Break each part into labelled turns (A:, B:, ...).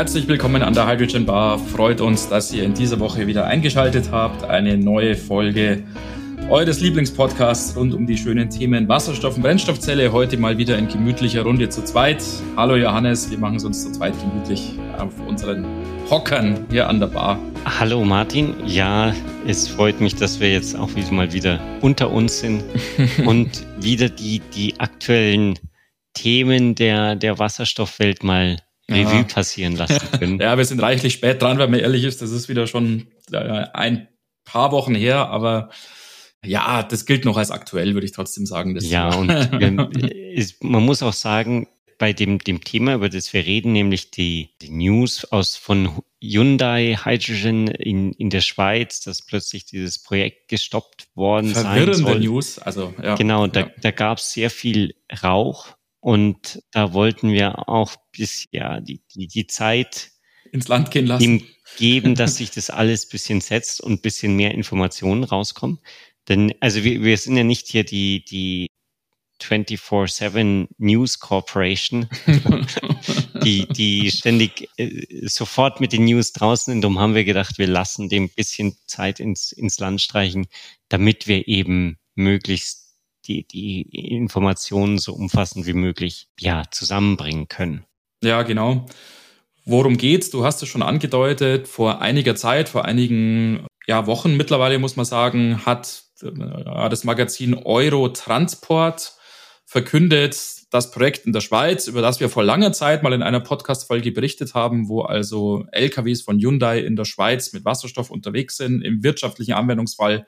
A: Herzlich willkommen an der Hydrogen Bar. Freut uns, dass ihr in dieser Woche wieder eingeschaltet habt. Eine neue Folge eures Lieblingspodcasts rund um die schönen Themen Wasserstoff und Brennstoffzelle. Heute mal wieder in gemütlicher Runde zu zweit. Hallo Johannes, wir machen es uns zu zweit gemütlich auf unseren Hockern hier an der Bar.
B: Hallo Martin, ja, es freut mich, dass wir jetzt auch wieder mal wieder unter uns sind und wieder die, die aktuellen Themen der, der Wasserstoffwelt mal Revue passieren lassen können.
A: ja, wir sind reichlich spät dran, wenn man ehrlich ist. Das ist wieder schon äh, ein paar Wochen her, aber ja, das gilt noch als aktuell, würde ich trotzdem sagen.
B: ja, und ist, man muss auch sagen, bei dem, dem Thema, über das wir reden, nämlich die, die News aus von Hyundai Hydrogen in, in der Schweiz, dass plötzlich dieses Projekt gestoppt worden
A: Verwirrende
B: sein soll.
A: News, also
B: ja. Genau, da, ja. da gab es sehr viel Rauch und da wollten wir auch bis ja die, die, die Zeit
A: ins Land gehen lassen.
B: geben, dass sich das alles bisschen setzt und bisschen mehr Informationen rauskommen. Denn, also wir, wir sind ja nicht hier die, die 24-7 News Corporation, die, die ständig äh, sofort mit den News draußen sind. Darum haben wir gedacht, wir lassen dem bisschen Zeit ins, ins Land streichen, damit wir eben möglichst die, die Informationen so umfassend wie möglich ja, zusammenbringen können.
A: Ja, genau. Worum geht's? Du hast es schon angedeutet. Vor einiger Zeit, vor einigen ja, Wochen mittlerweile muss man sagen, hat äh, das Magazin Eurotransport verkündet das Projekt in der Schweiz, über das wir vor langer Zeit mal in einer Podcast-Folge berichtet haben, wo also LKWs von Hyundai in der Schweiz mit Wasserstoff unterwegs sind. Im wirtschaftlichen Anwendungsfall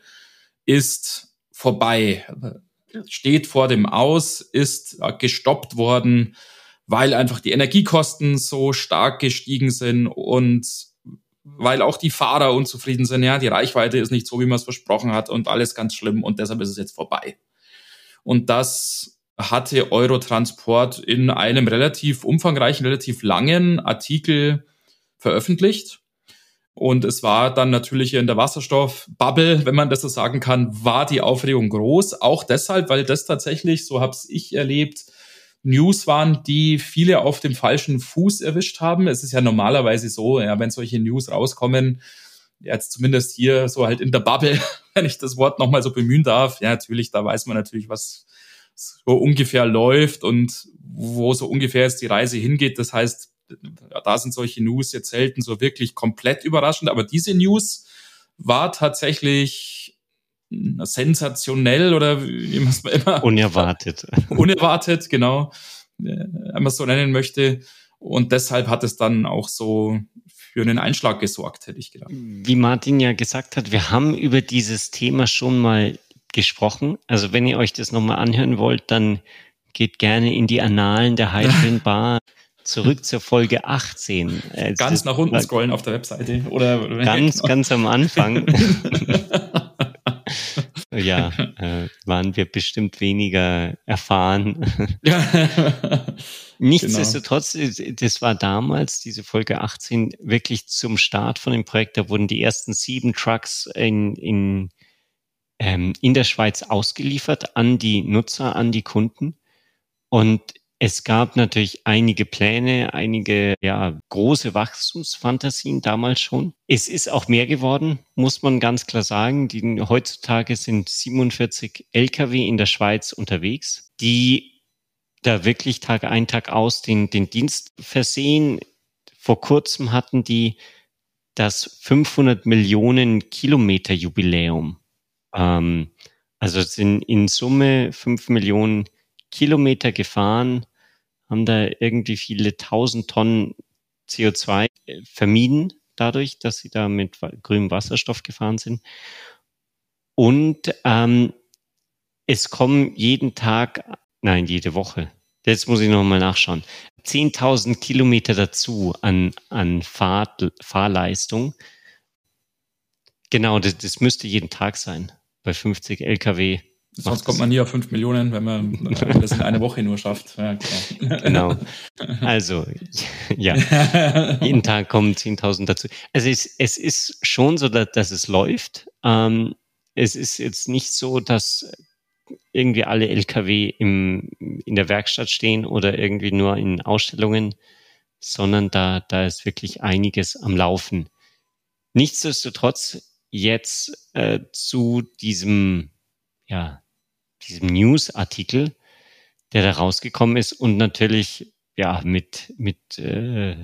A: ist vorbei, steht vor dem Aus, ist gestoppt worden, weil einfach die Energiekosten so stark gestiegen sind und weil auch die Fahrer unzufrieden sind. Ja, die Reichweite ist nicht so, wie man es versprochen hat und alles ganz schlimm und deshalb ist es jetzt vorbei. Und das hatte Eurotransport in einem relativ umfangreichen, relativ langen Artikel veröffentlicht. Und es war dann natürlich in der Wasserstoffbubble, wenn man das so sagen kann, war die Aufregung groß. Auch deshalb, weil das tatsächlich, so habe ich erlebt, News waren, die viele auf dem falschen Fuß erwischt haben. Es ist ja normalerweise so, ja, wenn solche News rauskommen, jetzt zumindest hier so halt in der Bubble, wenn ich das Wort nochmal so bemühen darf, ja, natürlich, da weiß man natürlich, was so ungefähr läuft und wo so ungefähr jetzt die Reise hingeht. Das heißt, da sind solche News jetzt selten so wirklich komplett überraschend, aber diese News war tatsächlich sensationell oder wie man es immer.
B: Unerwartet.
A: unerwartet, genau. Wenn man es so nennen möchte. Und deshalb hat es dann auch so für einen Einschlag gesorgt, hätte ich gedacht.
B: Wie Martin ja gesagt hat, wir haben über dieses Thema schon mal gesprochen. Also wenn ihr euch das nochmal anhören wollt, dann geht gerne in die Annalen der Hydrogen Bar zurück zur Folge 18.
A: Äh, ganz nach unten scrollen auf der Webseite oder,
B: ganz, genau. ganz am Anfang. ja, äh, waren wir bestimmt weniger erfahren. Nichtsdestotrotz, genau. das war damals, diese Folge 18, wirklich zum Start von dem Projekt. Da wurden die ersten sieben Trucks in, in, ähm, in der Schweiz ausgeliefert an die Nutzer, an die Kunden. Und es gab natürlich einige Pläne, einige ja, große Wachstumsfantasien damals schon. Es ist auch mehr geworden, muss man ganz klar sagen. Die, heutzutage sind 47 Lkw in der Schweiz unterwegs, die da wirklich Tag ein, Tag aus den, den Dienst versehen. Vor kurzem hatten die das 500 Millionen Kilometer Jubiläum. Ähm, also sind in Summe 5 Millionen Kilometer gefahren haben da irgendwie viele tausend Tonnen CO2 äh, vermieden dadurch, dass sie da mit grünem Wasserstoff gefahren sind. Und ähm, es kommen jeden Tag, nein, jede Woche, jetzt muss ich nochmal nachschauen, 10.000 Kilometer dazu an, an Fahr Fahrleistung. Genau, das, das müsste jeden Tag sein bei 50 Lkw
A: Sonst kommt man nie auf fünf Millionen, wenn man das in einer Woche nur schafft. Ja,
B: genau. genau. Also, ja, jeden Tag kommen 10.000 dazu. Also es, es ist schon so, dass, dass es läuft. Ähm, es ist jetzt nicht so, dass irgendwie alle LKW im, in der Werkstatt stehen oder irgendwie nur in Ausstellungen sondern da, da ist wirklich einiges am Laufen. Nichtsdestotrotz jetzt äh, zu diesem, ja, diesem News-Artikel, der da rausgekommen ist und natürlich ja mit mit äh,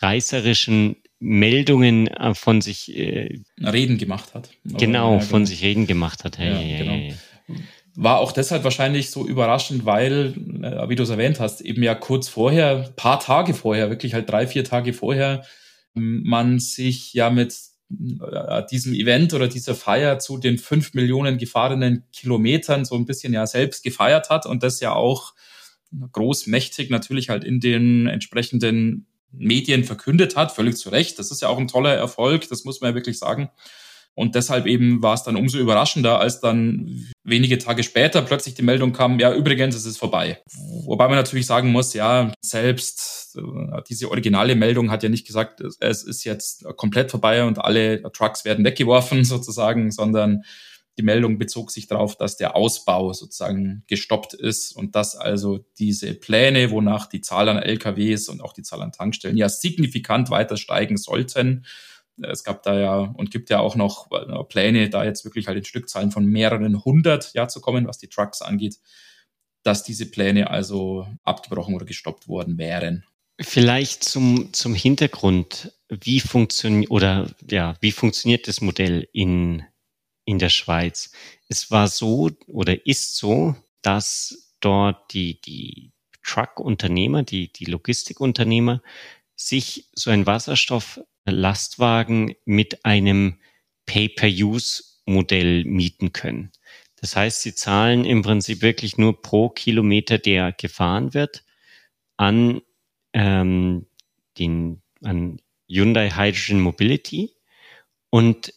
B: reißerischen Meldungen äh, von sich
A: äh, reden gemacht hat.
B: Genau, ja, von genau. sich reden gemacht hat. Hey, ja,
A: genau. War auch deshalb wahrscheinlich so überraschend, weil, äh, wie du es erwähnt hast, eben ja kurz vorher, paar Tage vorher, wirklich halt drei, vier Tage vorher, man sich ja mit diesem Event oder dieser Feier zu den fünf Millionen gefahrenen Kilometern so ein bisschen ja selbst gefeiert hat und das ja auch großmächtig natürlich halt in den entsprechenden Medien verkündet hat, völlig zu Recht. Das ist ja auch ein toller Erfolg, das muss man ja wirklich sagen. Und deshalb eben war es dann umso überraschender, als dann wenige Tage später plötzlich die Meldung kam, ja, übrigens, es ist vorbei. Wobei man natürlich sagen muss, ja, selbst äh, diese originale Meldung hat ja nicht gesagt, es ist jetzt komplett vorbei und alle Trucks werden weggeworfen sozusagen, sondern die Meldung bezog sich darauf, dass der Ausbau sozusagen gestoppt ist und dass also diese Pläne, wonach die Zahl an LKWs und auch die Zahl an Tankstellen ja signifikant weiter steigen sollten. Es gab da ja und gibt ja auch noch äh, Pläne, da jetzt wirklich halt in Stückzahlen von mehreren hundert ja zu kommen, was die Trucks angeht, dass diese Pläne also abgebrochen oder gestoppt worden wären.
B: Vielleicht zum, zum Hintergrund, wie funktioniert oder ja, wie funktioniert das Modell in in der Schweiz. Es war so oder ist so, dass dort die, die Truck-Unternehmer, die, die Logistikunternehmer sich so ein Wasserstoff-Lastwagen mit einem Pay-per-Use-Modell mieten können. Das heißt, sie zahlen im Prinzip wirklich nur pro Kilometer, der gefahren wird, an ähm, den an Hyundai Hydrogen Mobility und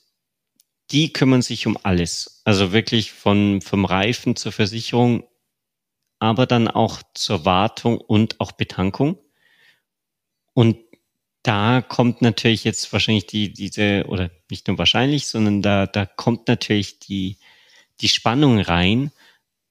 B: die kümmern sich um alles. Also wirklich von, vom Reifen zur Versicherung, aber dann auch zur Wartung und auch Betankung. Und da kommt natürlich jetzt wahrscheinlich die, diese, oder nicht nur wahrscheinlich, sondern da, da kommt natürlich die, die Spannung rein,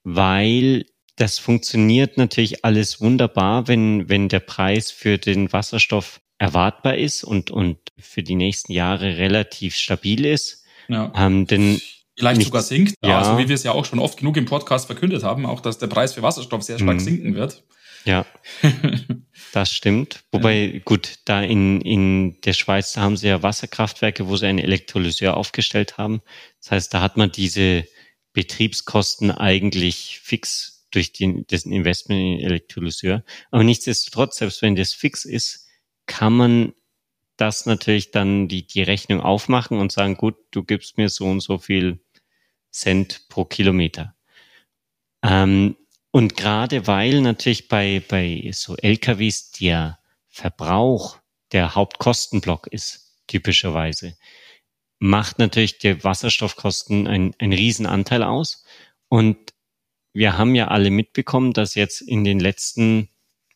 B: weil das funktioniert natürlich alles wunderbar, wenn, wenn der Preis für den Wasserstoff erwartbar ist und, und für die nächsten Jahre relativ stabil ist.
A: Ja. Ähm, denn Vielleicht nicht, sogar sinkt, ja. also wie wir es ja auch schon oft genug im Podcast verkündet haben, auch dass der Preis für Wasserstoff sehr stark mhm. sinken wird.
B: Ja, das stimmt. Wobei, gut, da in, in der Schweiz, da haben sie ja Wasserkraftwerke, wo sie einen Elektrolyseur aufgestellt haben. Das heißt, da hat man diese Betriebskosten eigentlich fix durch den, dessen Investment in den Elektrolyseur. Aber nichtsdestotrotz, selbst wenn das fix ist, kann man das natürlich dann die, die Rechnung aufmachen und sagen, gut, du gibst mir so und so viel Cent pro Kilometer. Ähm, und gerade weil natürlich bei, bei so LKWs der Verbrauch der Hauptkostenblock ist, typischerweise, macht natürlich der Wasserstoffkosten ein, ein Riesenanteil aus. Und wir haben ja alle mitbekommen, dass jetzt in den letzten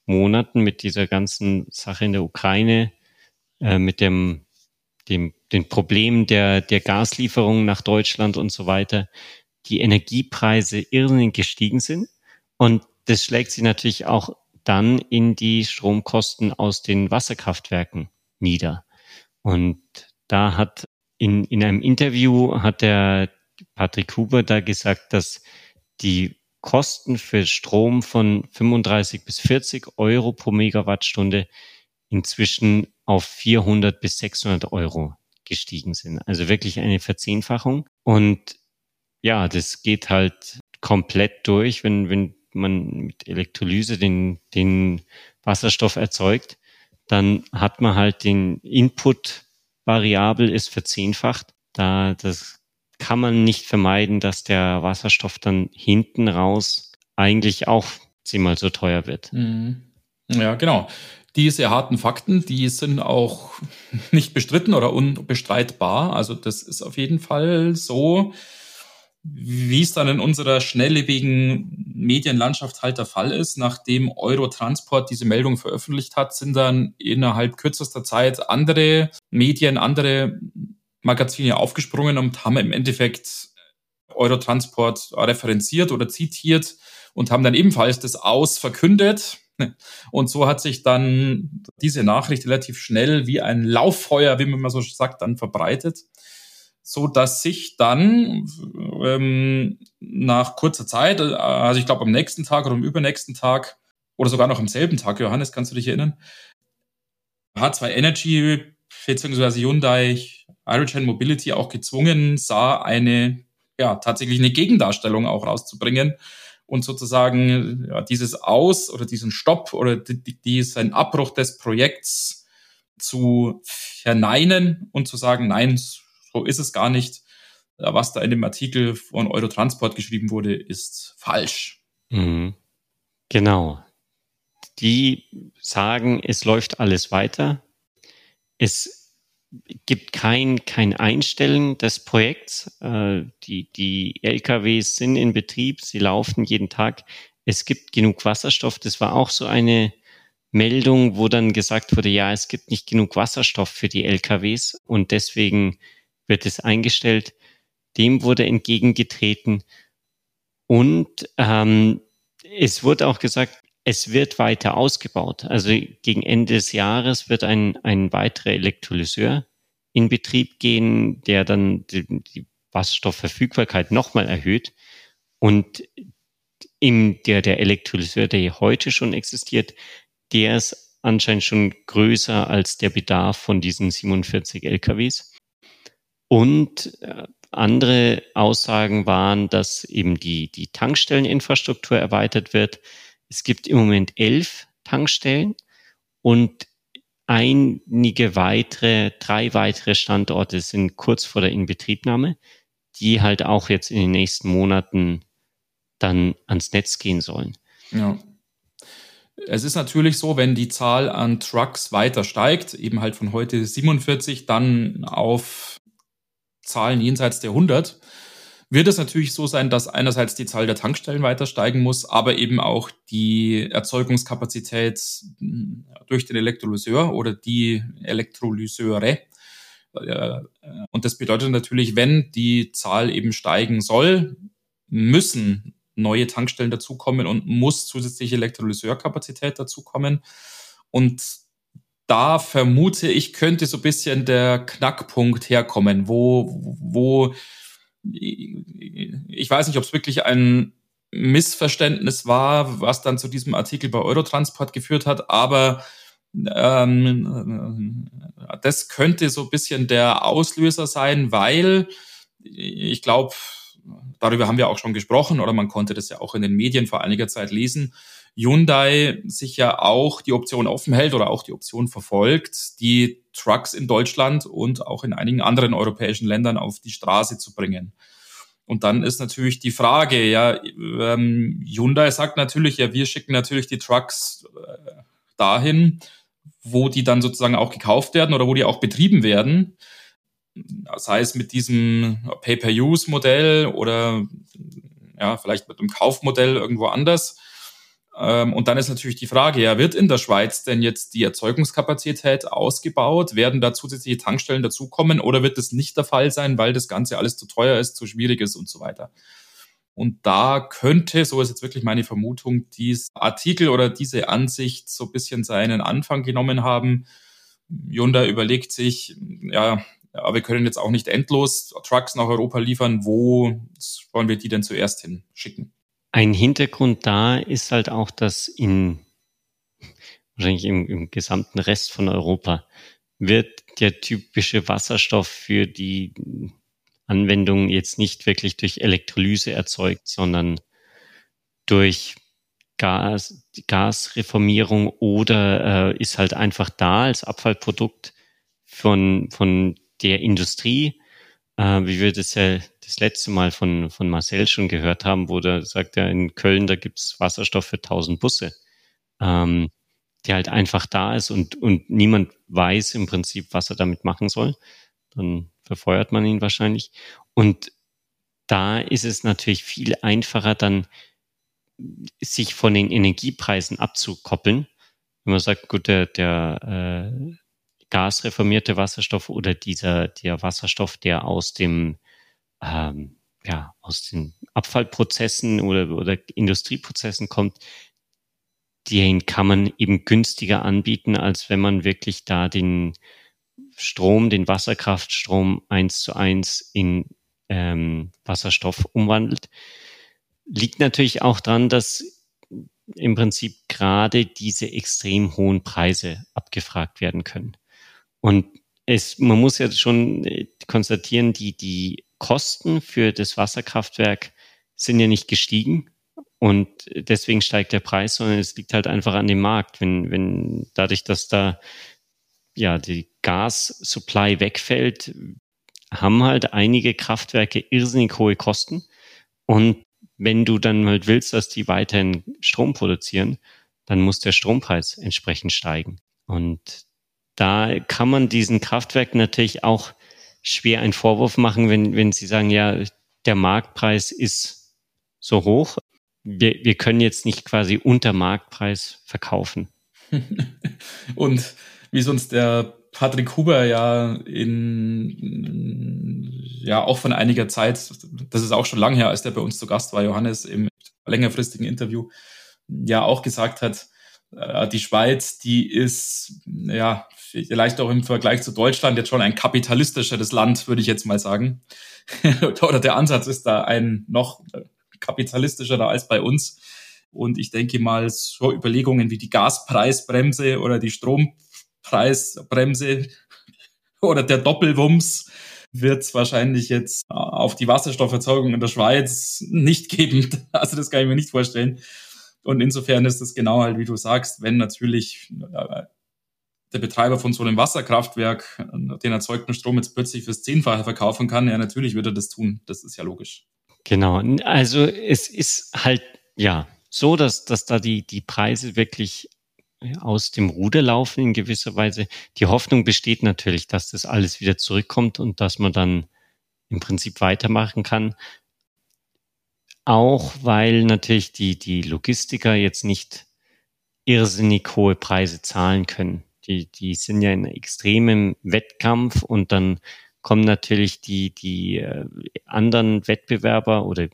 B: Monaten mit dieser ganzen Sache in der Ukraine äh, mit dem, dem, den Problemen der, der Gaslieferungen nach Deutschland und so weiter, die Energiepreise irrsinnig gestiegen sind. Und das schlägt sich natürlich auch dann in die Stromkosten aus den Wasserkraftwerken nieder. Und da hat in, in einem Interview hat der Patrick Huber da gesagt, dass die Kosten für Strom von 35 bis 40 Euro pro Megawattstunde inzwischen auf 400 bis 600 Euro gestiegen sind. Also wirklich eine Verzehnfachung. Und ja, das geht halt komplett durch, wenn, wenn man mit Elektrolyse den, den Wasserstoff erzeugt, dann hat man halt den Input variabel ist verzehnfacht. Da, das kann man nicht vermeiden, dass der Wasserstoff dann hinten raus eigentlich auch zehnmal so teuer wird.
A: Mhm. Ja, genau. Diese harten Fakten, die sind auch nicht bestritten oder unbestreitbar. Also das ist auf jeden Fall so, wie es dann in unserer schnelllebigen Medienlandschaft halt der Fall ist. Nachdem Eurotransport diese Meldung veröffentlicht hat, sind dann innerhalb kürzester Zeit andere Medien, andere Magazine aufgesprungen und haben im Endeffekt Eurotransport referenziert oder zitiert und haben dann ebenfalls das Aus verkündet Und so hat sich dann diese Nachricht relativ schnell wie ein Lauffeuer, wie man mal so sagt, dann verbreitet, so dass sich dann ähm, nach kurzer Zeit, also ich glaube am nächsten Tag oder am übernächsten Tag oder sogar noch am selben Tag, Johannes, kannst du dich erinnern? H2 Energy bzw. Hyundai Irogen Mobility auch gezwungen sah, eine ja tatsächlich eine Gegendarstellung auch rauszubringen und sozusagen ja, dieses Aus oder diesen Stopp oder die, diesen Abbruch des Projekts zu verneinen und zu sagen, nein, so ist es gar nicht. Was da in dem Artikel von Eurotransport geschrieben wurde, ist falsch.
B: Mhm. Genau. Die sagen, es läuft alles weiter. Es gibt kein, kein Einstellen des Projekts. Äh, die, die LKWs sind in Betrieb, sie laufen jeden Tag. Es gibt genug Wasserstoff. Das war auch so eine Meldung, wo dann gesagt wurde, ja, es gibt nicht genug Wasserstoff für die LKWs und deswegen wird es eingestellt. Dem wurde entgegengetreten. Und ähm, es wurde auch gesagt, es wird weiter ausgebaut. Also gegen Ende des Jahres wird ein, ein weiterer Elektrolyseur in Betrieb gehen, der dann die, die Wasserstoffverfügbarkeit nochmal erhöht. Und im, der, der Elektrolyseur, der heute schon existiert, der ist anscheinend schon größer als der Bedarf von diesen 47 LKWs. Und äh, andere Aussagen waren, dass eben die, die Tankstelleninfrastruktur erweitert wird, es gibt im Moment elf Tankstellen und einige weitere, drei weitere Standorte sind kurz vor der Inbetriebnahme, die halt auch jetzt in den nächsten Monaten dann ans Netz gehen sollen.
A: Ja. Es ist natürlich so, wenn die Zahl an Trucks weiter steigt, eben halt von heute 47 dann auf Zahlen jenseits der 100, wird es natürlich so sein, dass einerseits die Zahl der Tankstellen weiter steigen muss, aber eben auch die Erzeugungskapazität hm, durch den Elektrolyseur oder die Elektrolyseure. Äh, und das bedeutet natürlich, wenn die Zahl eben steigen soll, müssen neue Tankstellen dazukommen und muss zusätzliche Elektrolyseurkapazität dazukommen. Und da vermute ich, könnte so ein bisschen der Knackpunkt herkommen, wo, wo ich weiß nicht, ob es wirklich ein Missverständnis war, was dann zu diesem Artikel bei Eurotransport geführt hat, aber ähm, das könnte so ein bisschen der Auslöser sein, weil ich glaube, darüber haben wir auch schon gesprochen oder man konnte das ja auch in den Medien vor einiger Zeit lesen, Hyundai sich ja auch die Option offen hält oder auch die Option verfolgt, die Trucks in Deutschland und auch in einigen anderen europäischen Ländern auf die Straße zu bringen. Und dann ist natürlich die Frage, ja, ähm, Hyundai sagt natürlich, ja, wir schicken natürlich die Trucks äh, dahin, wo die dann sozusagen auch gekauft werden oder wo die auch betrieben werden. Sei es mit diesem Pay-per-Use-Modell oder ja, vielleicht mit einem Kaufmodell irgendwo anders. Ähm, und dann ist natürlich die Frage, ja, wird in der Schweiz denn jetzt die Erzeugungskapazität ausgebaut? Werden da zusätzliche Tankstellen dazukommen oder wird das nicht der Fall sein, weil das Ganze alles zu teuer ist, zu schwierig ist und so weiter? Und da könnte, so ist jetzt wirklich meine Vermutung, dieser Artikel oder diese Ansicht so ein bisschen seinen Anfang genommen haben. Hyundai überlegt sich, ja, ja, wir können jetzt auch nicht endlos Trucks nach Europa liefern. Wo wollen wir die denn zuerst hinschicken?
B: Ein Hintergrund da ist halt auch, dass in wahrscheinlich im, im gesamten Rest von Europa wird der typische Wasserstoff für die Anwendung jetzt nicht wirklich durch Elektrolyse erzeugt, sondern durch Gas, Gasreformierung oder äh, ist halt einfach da als Abfallprodukt von, von der Industrie, äh, wie wir das ja das letzte Mal von, von Marcel schon gehört haben, wo der sagt, ja, in Köln, da gibt's Wasserstoff für 1000 Busse, ähm, der halt einfach da ist und, und niemand weiß im Prinzip, was er damit machen soll. Dann verfeuert man ihn wahrscheinlich. Und da ist es natürlich viel einfacher, dann sich von den Energiepreisen abzukoppeln. Wenn man sagt, gut, der, der äh, gasreformierte Wasserstoff oder dieser der Wasserstoff, der aus dem ähm, ja, aus den Abfallprozessen oder, oder Industrieprozessen kommt, den kann man eben günstiger anbieten, als wenn man wirklich da den Strom, den Wasserkraftstrom eins zu eins in ähm, Wasserstoff umwandelt. Liegt natürlich auch dran, dass im Prinzip gerade diese extrem hohen Preise abgefragt werden können. Und es, man muss ja schon äh, konstatieren, die, die Kosten für das Wasserkraftwerk sind ja nicht gestiegen und deswegen steigt der Preis, sondern es liegt halt einfach an dem Markt. Wenn, wenn dadurch, dass da ja die Gas-Supply wegfällt, haben halt einige Kraftwerke irrsinnig hohe Kosten. Und wenn du dann halt willst, dass die weiterhin Strom produzieren, dann muss der Strompreis entsprechend steigen. Und da kann man diesen Kraftwerken natürlich auch schwer einen Vorwurf machen, wenn, wenn sie sagen, ja, der Marktpreis ist so hoch. Wir, wir können jetzt nicht quasi unter Marktpreis verkaufen.
A: Und wie es uns der Patrick Huber ja in, ja auch von einiger Zeit, das ist auch schon lange her, als der bei uns zu Gast war, Johannes, im längerfristigen Interview, ja auch gesagt hat, die Schweiz, die ist ja vielleicht auch im Vergleich zu Deutschland jetzt schon ein kapitalistischeres Land, würde ich jetzt mal sagen. Oder der Ansatz ist da ein noch kapitalistischerer als bei uns. Und ich denke mal, so Überlegungen wie die Gaspreisbremse oder die Strom Preisbremse oder der Doppelwumms wird es wahrscheinlich jetzt auf die Wasserstofferzeugung in der Schweiz nicht geben. Also das kann ich mir nicht vorstellen. Und insofern ist es genau halt, wie du sagst, wenn natürlich äh, der Betreiber von so einem Wasserkraftwerk den erzeugten Strom jetzt plötzlich fürs Zehnfache verkaufen kann, ja, natürlich wird er das tun. Das ist ja logisch.
B: Genau. Also es ist halt, ja, so, dass, dass da die, die Preise wirklich aus dem Ruder laufen in gewisser Weise. Die Hoffnung besteht natürlich, dass das alles wieder zurückkommt und dass man dann im Prinzip weitermachen kann. Auch weil natürlich die, die Logistiker jetzt nicht irrsinnig hohe Preise zahlen können. Die, die sind ja in extremem Wettkampf und dann kommen natürlich die, die äh, anderen Wettbewerber oder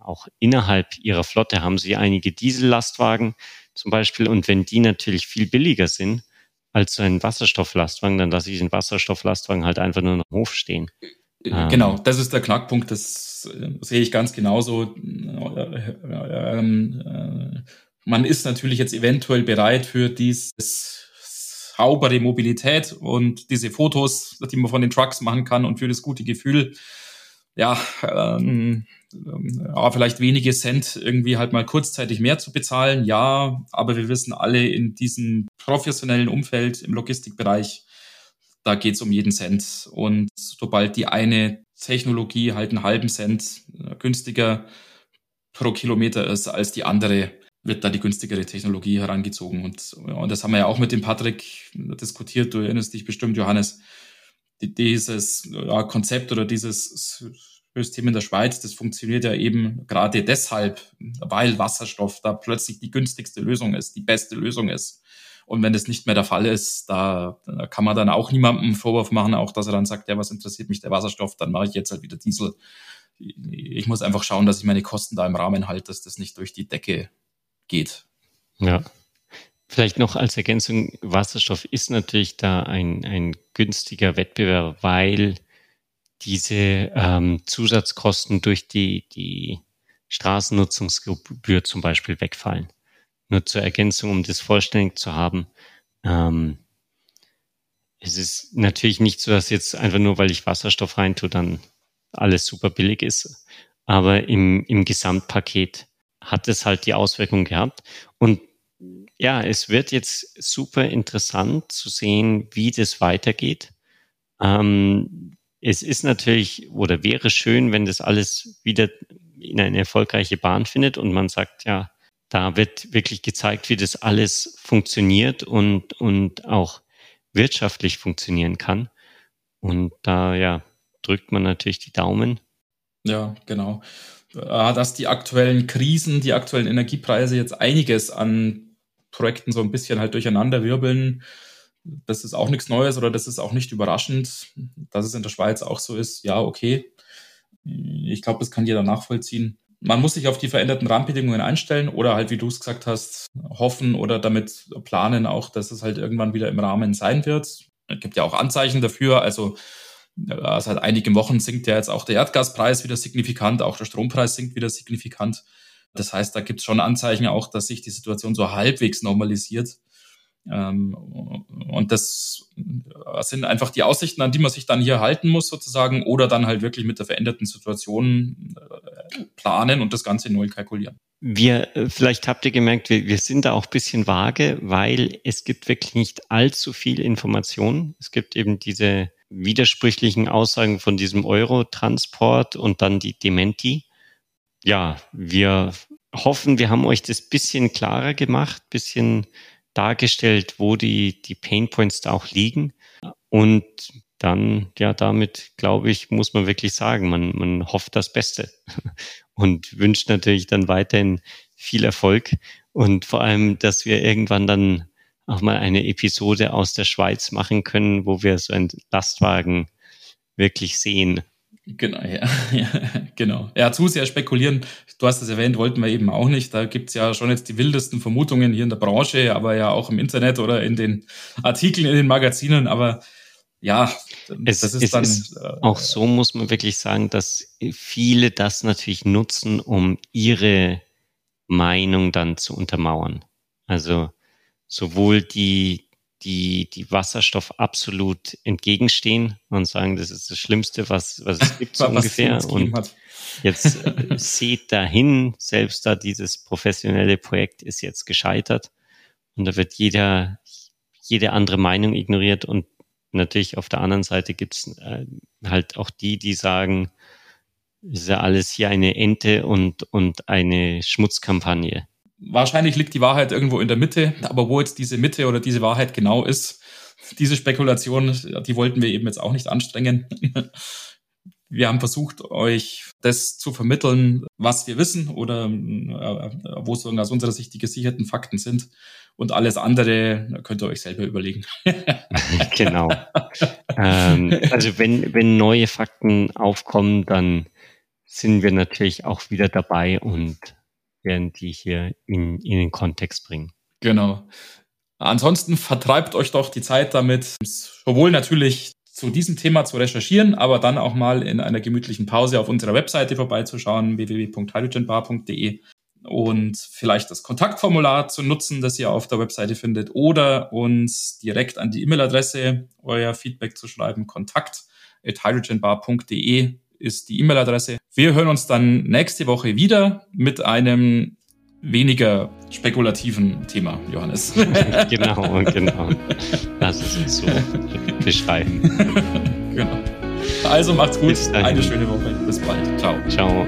B: auch innerhalb ihrer Flotte haben sie einige Diesellastwagen, zum Beispiel. Und wenn die natürlich viel billiger sind als so ein Wasserstofflastwagen, dann lasse ich den Wasserstofflastwagen halt einfach nur im Hof stehen.
A: Äh, genau, das ist der Knackpunkt. Das äh, sehe ich ganz genauso. Ähm, man ist natürlich jetzt eventuell bereit für dieses saubere Mobilität und diese Fotos, die man von den Trucks machen kann und für das gute Gefühl. Ja, ähm, ja, vielleicht wenige Cent irgendwie halt mal kurzzeitig mehr zu bezahlen, ja, aber wir wissen alle in diesem professionellen Umfeld im Logistikbereich, da geht's um jeden Cent. Und sobald die eine Technologie halt einen halben Cent äh, günstiger pro Kilometer ist als die andere, wird da die günstigere Technologie herangezogen. Und, und das haben wir ja auch mit dem Patrick diskutiert. Du erinnerst dich bestimmt, Johannes, dieses ja, Konzept oder dieses System in der Schweiz, das funktioniert ja eben gerade deshalb, weil Wasserstoff da plötzlich die günstigste Lösung ist, die beste Lösung ist. Und wenn das nicht mehr der Fall ist, da, da kann man dann auch niemandem einen Vorwurf machen, auch dass er dann sagt, ja, was interessiert mich der Wasserstoff, dann mache ich jetzt halt wieder Diesel. Ich muss einfach schauen, dass ich meine Kosten da im Rahmen halte, dass das nicht durch die Decke geht.
B: Ja. Vielleicht noch als Ergänzung, Wasserstoff ist natürlich da ein, ein günstiger Wettbewerb, weil diese ähm, Zusatzkosten durch die, die Straßennutzungsgebühr zum Beispiel wegfallen. Nur zur Ergänzung, um das vollständig zu haben. Ähm, es ist natürlich nicht so, dass jetzt einfach nur, weil ich Wasserstoff reintue, dann alles super billig ist. Aber im, im Gesamtpaket hat es halt die Auswirkung gehabt. Und ja, es wird jetzt super interessant zu sehen, wie das weitergeht. Ähm, es ist natürlich oder wäre schön, wenn das alles wieder in eine erfolgreiche Bahn findet und man sagt, ja, da wird wirklich gezeigt, wie das alles funktioniert und, und auch wirtschaftlich funktionieren kann. Und da, ja, drückt man natürlich die Daumen.
A: Ja, genau. Äh, dass die aktuellen Krisen, die aktuellen Energiepreise jetzt einiges an Projekten so ein bisschen halt durcheinander wirbeln, das ist auch nichts Neues oder das ist auch nicht überraschend, dass es in der Schweiz auch so ist. Ja, okay. Ich glaube, das kann jeder nachvollziehen. Man muss sich auf die veränderten Rahmenbedingungen einstellen oder halt, wie du es gesagt hast, hoffen oder damit planen auch, dass es halt irgendwann wieder im Rahmen sein wird. Es gibt ja auch Anzeichen dafür. Also seit einigen Wochen sinkt ja jetzt auch der Erdgaspreis wieder signifikant, auch der Strompreis sinkt wieder signifikant. Das heißt, da gibt es schon Anzeichen auch, dass sich die Situation so halbwegs normalisiert. Ähm, und das sind einfach die Aussichten, an die man sich dann hier halten muss, sozusagen, oder dann halt wirklich mit der veränderten Situation äh, planen und das Ganze neu kalkulieren.
B: Wir, äh, vielleicht habt ihr gemerkt, wir, wir sind da auch ein bisschen vage, weil es gibt wirklich nicht allzu viel Information. Es gibt eben diese widersprüchlichen Aussagen von diesem Euro-Transport und dann die Dementi. Ja, wir hoffen, wir haben euch das bisschen klarer gemacht, bisschen dargestellt, wo die, die Painpoints da auch liegen. Und dann, ja, damit, glaube ich, muss man wirklich sagen, man, man hofft das Beste und wünscht natürlich dann weiterhin viel Erfolg. Und vor allem, dass wir irgendwann dann auch mal eine Episode aus der Schweiz machen können, wo wir so einen Lastwagen wirklich sehen
A: Genau, ja, ja, genau. Ja, zu sehr spekulieren, du hast es erwähnt, wollten wir eben auch nicht. Da gibt's ja schon jetzt die wildesten Vermutungen hier in der Branche, aber ja auch im Internet oder in den Artikeln, in den Magazinen. Aber ja,
B: es, das ist es dann. Ist äh, auch so muss man wirklich sagen, dass viele das natürlich nutzen, um ihre Meinung dann zu untermauern. Also sowohl die, die, die Wasserstoff absolut entgegenstehen und sagen, das ist das Schlimmste, was, was es gibt, so was ungefähr. Und hat. jetzt äh, seht dahin, selbst da dieses professionelle Projekt ist jetzt gescheitert und da wird jeder, jede andere Meinung ignoriert und natürlich auf der anderen Seite gibt's äh, halt auch die, die sagen, ist ja alles hier eine Ente und, und eine Schmutzkampagne
A: wahrscheinlich liegt die Wahrheit irgendwo in der Mitte, aber wo jetzt diese Mitte oder diese Wahrheit genau ist, diese Spekulation, die wollten wir eben jetzt auch nicht anstrengen. Wir haben versucht, euch das zu vermitteln, was wir wissen oder äh, wo so aus unserer Sicht die gesicherten Fakten sind. Und alles andere könnt ihr euch selber überlegen.
B: genau. ähm, also wenn, wenn neue Fakten aufkommen, dann sind wir natürlich auch wieder dabei und werden die hier in, in den Kontext bringen.
A: Genau. Ansonsten vertreibt euch doch die Zeit damit, sowohl natürlich zu diesem Thema zu recherchieren, aber dann auch mal in einer gemütlichen Pause auf unserer Webseite vorbeizuschauen, www.hydrogenbar.de und vielleicht das Kontaktformular zu nutzen, das ihr auf der Webseite findet oder uns direkt an die E-Mail-Adresse euer Feedback zu schreiben, kontakt at hydrogenbar.de ist die E-Mail-Adresse. Wir hören uns dann nächste Woche wieder mit einem weniger spekulativen Thema, Johannes.
B: genau, genau. Lass es uns so beschreiben.
A: genau. Also macht's gut. Eine schöne Woche. Bis bald. Ciao.
B: Ciao.